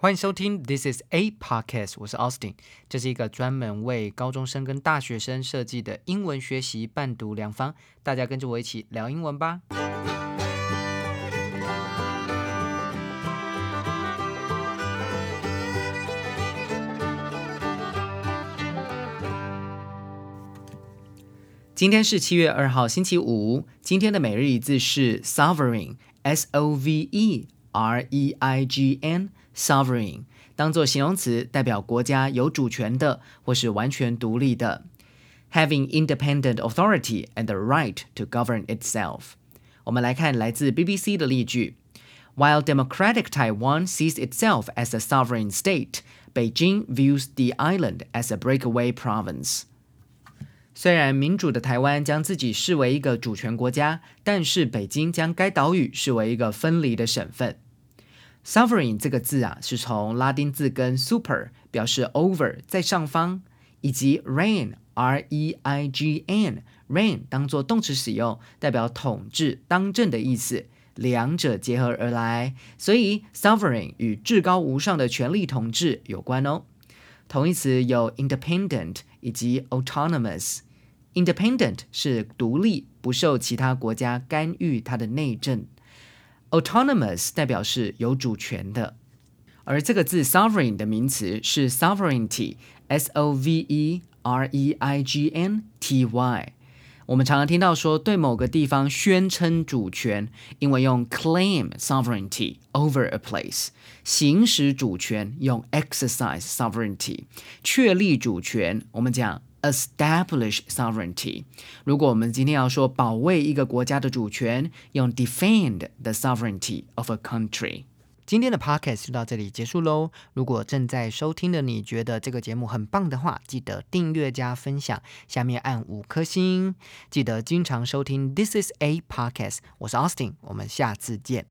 欢迎收听 This is a podcast，我是 Austin，这是一个专门为高中生跟大学生设计的英文学习伴读良方，大家跟着我一起聊英文吧。今天是七月二号，星期五。今天的每日一字是 sovereign，s o v e r e i g n。sovereign 当做形容词，代表国家有主权的或是完全独立的，having independent authority and the right to govern itself。我们来看来自 BBC 的例句：While democratic Taiwan sees itself as a sovereign state, Beijing views the island as a breakaway province。虽然民主的台湾将自己视为一个主权国家，但是北京将该岛屿视为一个分离的省份。 Sovereign 这个字啊，是从拉丁字根 super 表示 over 在上方，以及 reign r e i g n reign 当做动词使用，代表统治、当政的意思，两者结合而来，所以 sovereign 与至高无上的权力统治有关哦。同义词有 independent 以及 autonomous。independent 是独立，不受其他国家干预它的内政。Autonomous 代表是有主权的，而这个字 sovereign 的名词是 sovereignty，s o v e r e i g n t y。我们常常听到说对某个地方宣称主权，因为用 claim sovereignty over a place，行使主权用 exercise sovereignty，确立主权，我们讲。Establish sovereignty。如果我们今天要说保卫一个国家的主权，用 defend the sovereignty of a country。今天的 podcast 就到这里结束喽。如果正在收听的你觉得这个节目很棒的话，记得订阅加分享，下面按五颗星。记得经常收听 This is a podcast。我是 Austin，我们下次见。